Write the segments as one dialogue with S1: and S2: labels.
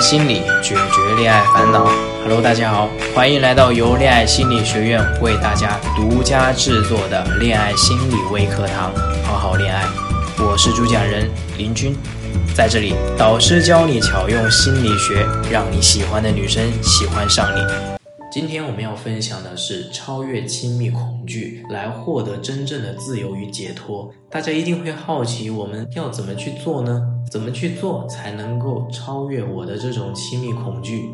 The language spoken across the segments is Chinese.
S1: 心理，解决恋爱烦恼。Hello，大家好，欢迎来到由恋爱心理学院为大家独家制作的恋爱心理微课堂，好好恋爱。我是主讲人林军，在这里，导师教你巧用心理学，让你喜欢的女生喜欢上你。今天我们要分享的是超越亲密恐惧，来获得真正的自由与解脱。大家一定会好奇，我们要怎么去做呢？怎么去做才能够超越我的这种亲密恐惧？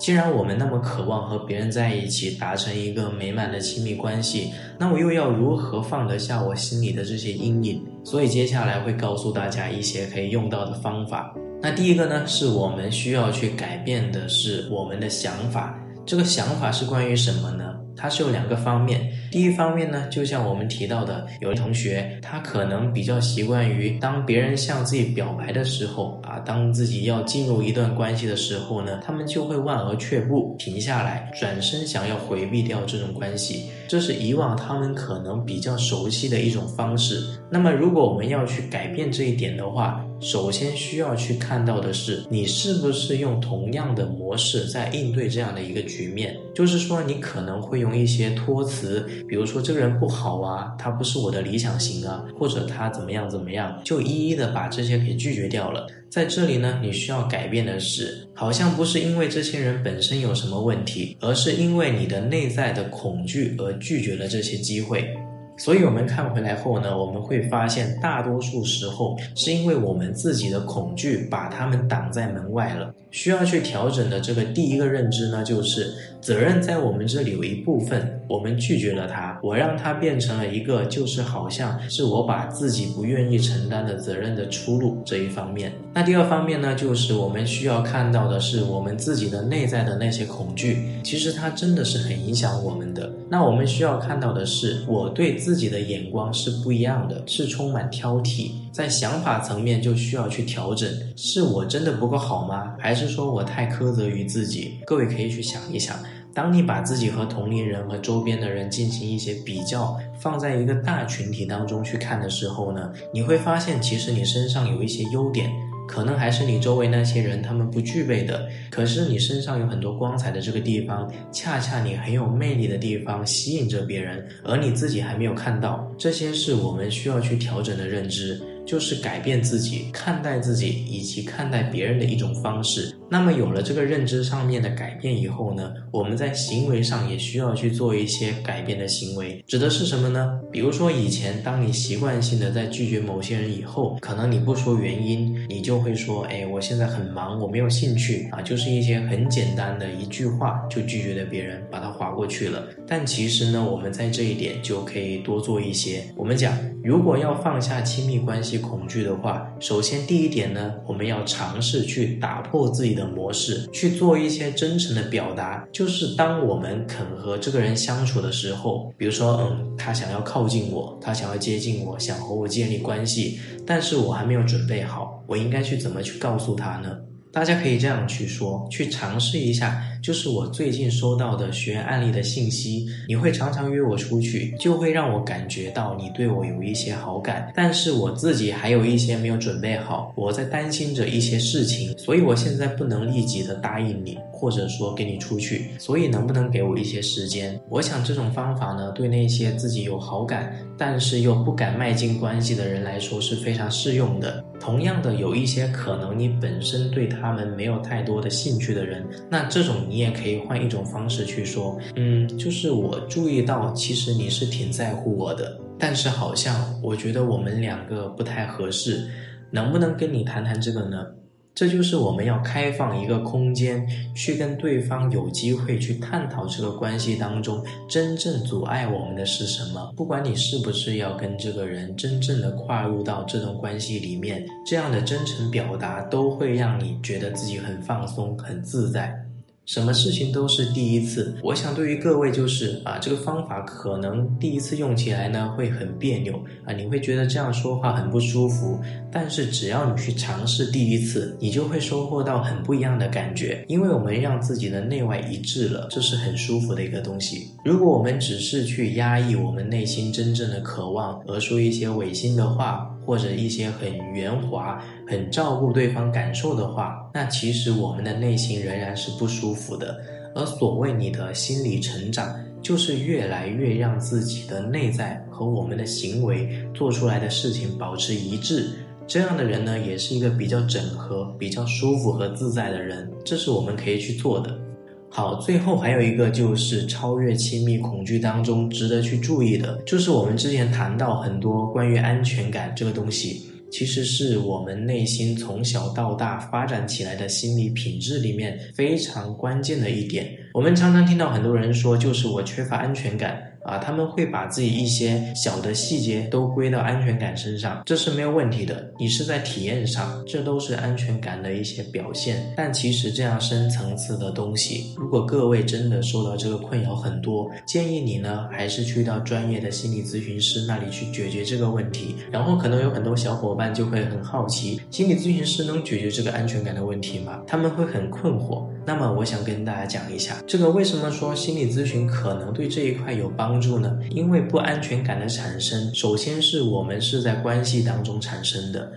S1: 既然我们那么渴望和别人在一起，达成一个美满的亲密关系，那我又要如何放得下我心里的这些阴影？所以接下来会告诉大家一些可以用到的方法。那第一个呢，是我们需要去改变的是我们的想法。这个想法是关于什么呢？它是有两个方面。第一方面呢，就像我们提到的，有的同学他可能比较习惯于当别人向自己表白的时候啊，当自己要进入一段关系的时候呢，他们就会望而却步，停下来，转身想要回避掉这种关系。这是以往他们可能比较熟悉的一种方式。那么，如果我们要去改变这一点的话，首先需要去看到的是，你是不是用同样的模式在应对这样的一个局面？就是说，你可能会用一些托词，比如说这个人不好啊，他不是我的理想型啊，或者他怎么样怎么样，就一一的把这些给拒绝掉了。在这里呢，你需要改变的是，好像不是因为这些人本身有什么问题，而是因为你的内在的恐惧而拒绝了这些机会。所以，我们看回来后呢，我们会发现，大多数时候是因为我们自己的恐惧把他们挡在门外了。需要去调整的这个第一个认知呢，就是责任在我们这里有一部分，我们拒绝了他，我让他变成了一个，就是好像是我把自己不愿意承担的责任的出路这一方面。那第二方面呢，就是我们需要看到的是我们自己的内在的那些恐惧，其实它真的是很影响我们的。那我们需要看到的是，我对自己的眼光是不一样的，是充满挑剔，在想法层面就需要去调整，是我真的不够好吗？还是说我太苛责于自己？各位可以去想一想，当你把自己和同龄人和周边的人进行一些比较，放在一个大群体当中去看的时候呢，你会发现，其实你身上有一些优点。可能还是你周围那些人他们不具备的，可是你身上有很多光彩的这个地方，恰恰你很有魅力的地方吸引着别人，而你自己还没有看到，这些是我们需要去调整的认知。就是改变自己看待自己以及看待别人的一种方式。那么有了这个认知上面的改变以后呢，我们在行为上也需要去做一些改变的行为。指的是什么呢？比如说以前当你习惯性的在拒绝某些人以后，可能你不说原因，你就会说，哎，我现在很忙，我没有兴趣啊，就是一些很简单的一句话就拒绝了别人，把它划过去了。但其实呢，我们在这一点就可以多做一些。我们讲，如果要放下亲密关系。恐惧的话，首先第一点呢，我们要尝试去打破自己的模式，去做一些真诚的表达。就是当我们肯和这个人相处的时候，比如说，嗯，他想要靠近我，他想要接近我，想和我建立关系，但是我还没有准备好，我应该去怎么去告诉他呢？大家可以这样去说，去尝试一下。就是我最近收到的学员案例的信息，你会常常约我出去，就会让我感觉到你对我有一些好感。但是我自己还有一些没有准备好，我在担心着一些事情，所以我现在不能立即的答应你，或者说给你出去。所以能不能给我一些时间？我想这种方法呢，对那些自己有好感，但是又不敢迈进关系的人来说是非常适用的。同样的，有一些可能你本身对他们没有太多的兴趣的人，那这种你也可以换一种方式去说，嗯，就是我注意到，其实你是挺在乎我的，但是好像我觉得我们两个不太合适，能不能跟你谈谈这个呢？这就是我们要开放一个空间，去跟对方有机会去探讨这个关系当中真正阻碍我们的是什么。不管你是不是要跟这个人真正的跨入到这段关系里面，这样的真诚表达都会让你觉得自己很放松、很自在。什么事情都是第一次，我想对于各位就是啊，这个方法可能第一次用起来呢会很别扭啊，你会觉得这样说话很不舒服。但是只要你去尝试第一次，你就会收获到很不一样的感觉，因为我们让自己的内外一致了，这是很舒服的一个东西。如果我们只是去压抑我们内心真正的渴望，而说一些违心的话。或者一些很圆滑、很照顾对方感受的话，那其实我们的内心仍然是不舒服的。而所谓你的心理成长，就是越来越让自己的内在和我们的行为做出来的事情保持一致。这样的人呢，也是一个比较整合、比较舒服和自在的人。这是我们可以去做的。好，最后还有一个就是超越亲密恐惧当中值得去注意的，就是我们之前谈到很多关于安全感这个东西，其实是我们内心从小到大发展起来的心理品质里面非常关键的一点。我们常常听到很多人说，就是我缺乏安全感。啊，他们会把自己一些小的细节都归到安全感身上，这是没有问题的。你是在体验上，这都是安全感的一些表现。但其实这样深层次的东西，如果各位真的受到这个困扰很多，建议你呢还是去到专业的心理咨询师那里去解决这个问题。然后可能有很多小伙伴就会很好奇，心理咨询师能解决这个安全感的问题吗？他们会很困惑。那么我想跟大家讲一下，这个为什么说心理咨询可能对这一块有帮助呢？因为不安全感的产生，首先是我们是在关系当中产生的。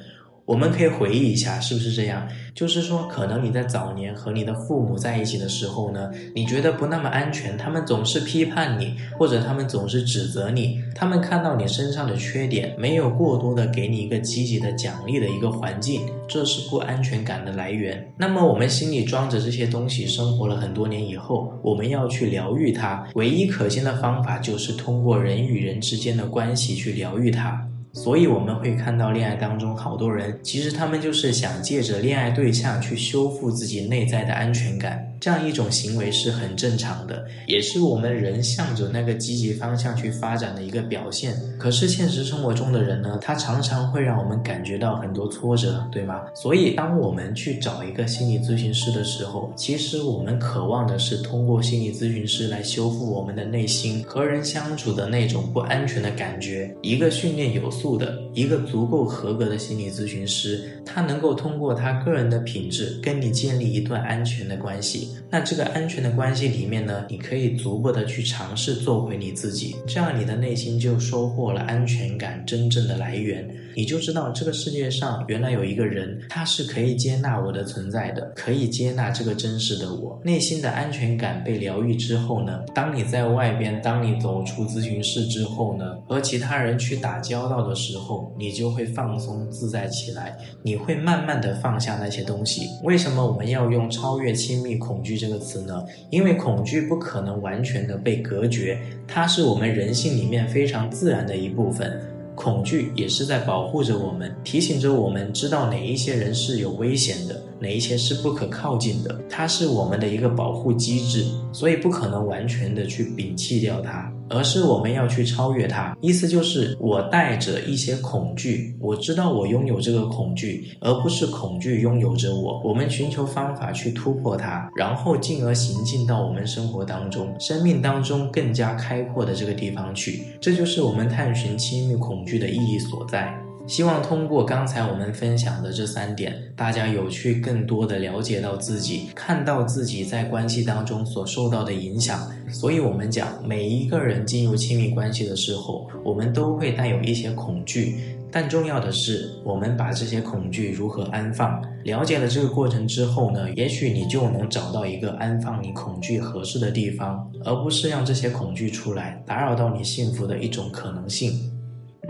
S1: 我们可以回忆一下，是不是这样？就是说，可能你在早年和你的父母在一起的时候呢，你觉得不那么安全，他们总是批判你，或者他们总是指责你，他们看到你身上的缺点，没有过多的给你一个积极的奖励的一个环境，这是不安全感的来源。那么我们心里装着这些东西，生活了很多年以后，我们要去疗愈它，唯一可行的方法就是通过人与人之间的关系去疗愈它。所以我们会看到恋爱当中好多人，其实他们就是想借着恋爱对象去修复自己内在的安全感。这样一种行为是很正常的，也是我们人向着那个积极方向去发展的一个表现。可是现实生活中的人呢，他常常会让我们感觉到很多挫折，对吗？所以当我们去找一个心理咨询师的时候，其实我们渴望的是通过心理咨询师来修复我们的内心和人相处的那种不安全的感觉。一个训练有素的、一个足够合格的心理咨询师，他能够通过他个人的品质跟你建立一段安全的关系。那这个安全的关系里面呢，你可以逐步的去尝试做回你自己，这样你的内心就收获了安全感真正的来源。你就知道这个世界上原来有一个人，他是可以接纳我的存在的，可以接纳这个真实的我。内心的安全感被疗愈之后呢，当你在外边，当你走出咨询室之后呢，和其他人去打交道的时候，你就会放松自在起来，你会慢慢的放下那些东西。为什么我们要用超越亲密恐恐惧这个词呢？因为恐惧不可能完全的被隔绝，它是我们人性里面非常自然的一部分。恐惧也是在保护着我们，提醒着我们知道哪一些人是有危险的，哪一些是不可靠近的。它是我们的一个保护机制，所以不可能完全的去摒弃掉它。而是我们要去超越它，意思就是我带着一些恐惧，我知道我拥有这个恐惧，而不是恐惧拥有着我。我们寻求方法去突破它，然后进而行进到我们生活当中、生命当中更加开阔的这个地方去。这就是我们探寻亲密恐惧的意义所在。希望通过刚才我们分享的这三点，大家有去更多的了解到自己，看到自己在关系当中所受到的影响。所以，我们讲每一个人进入亲密关系的时候，我们都会带有一些恐惧，但重要的是，我们把这些恐惧如何安放。了解了这个过程之后呢，也许你就能找到一个安放你恐惧合适的地方，而不是让这些恐惧出来，打扰到你幸福的一种可能性。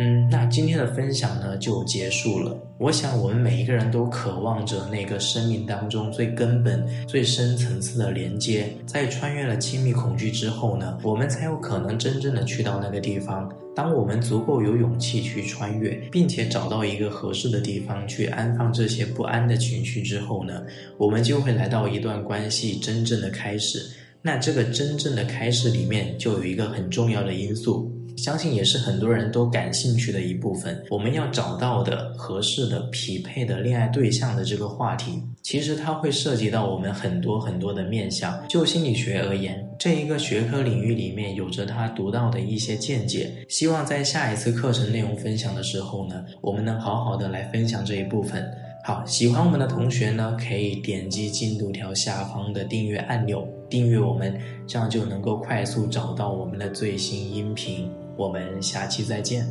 S1: 嗯，那今天的分享呢就结束了。我想我们每一个人都渴望着那个生命当中最根本、最深层次的连接。在穿越了亲密恐惧之后呢，我们才有可能真正的去到那个地方。当我们足够有勇气去穿越，并且找到一个合适的地方去安放这些不安的情绪之后呢，我们就会来到一段关系真正的开始。那这个真正的开始里面就有一个很重要的因素。相信也是很多人都感兴趣的一部分。我们要找到的合适的、匹配的恋爱对象的这个话题，其实它会涉及到我们很多很多的面向。就心理学而言，这一个学科领域里面有着它独到的一些见解。希望在下一次课程内容分享的时候呢，我们能好好的来分享这一部分。好，喜欢我们的同学呢，可以点击进度条下方的订阅按钮，订阅我们，这样就能够快速找到我们的最新音频。我们下期再见。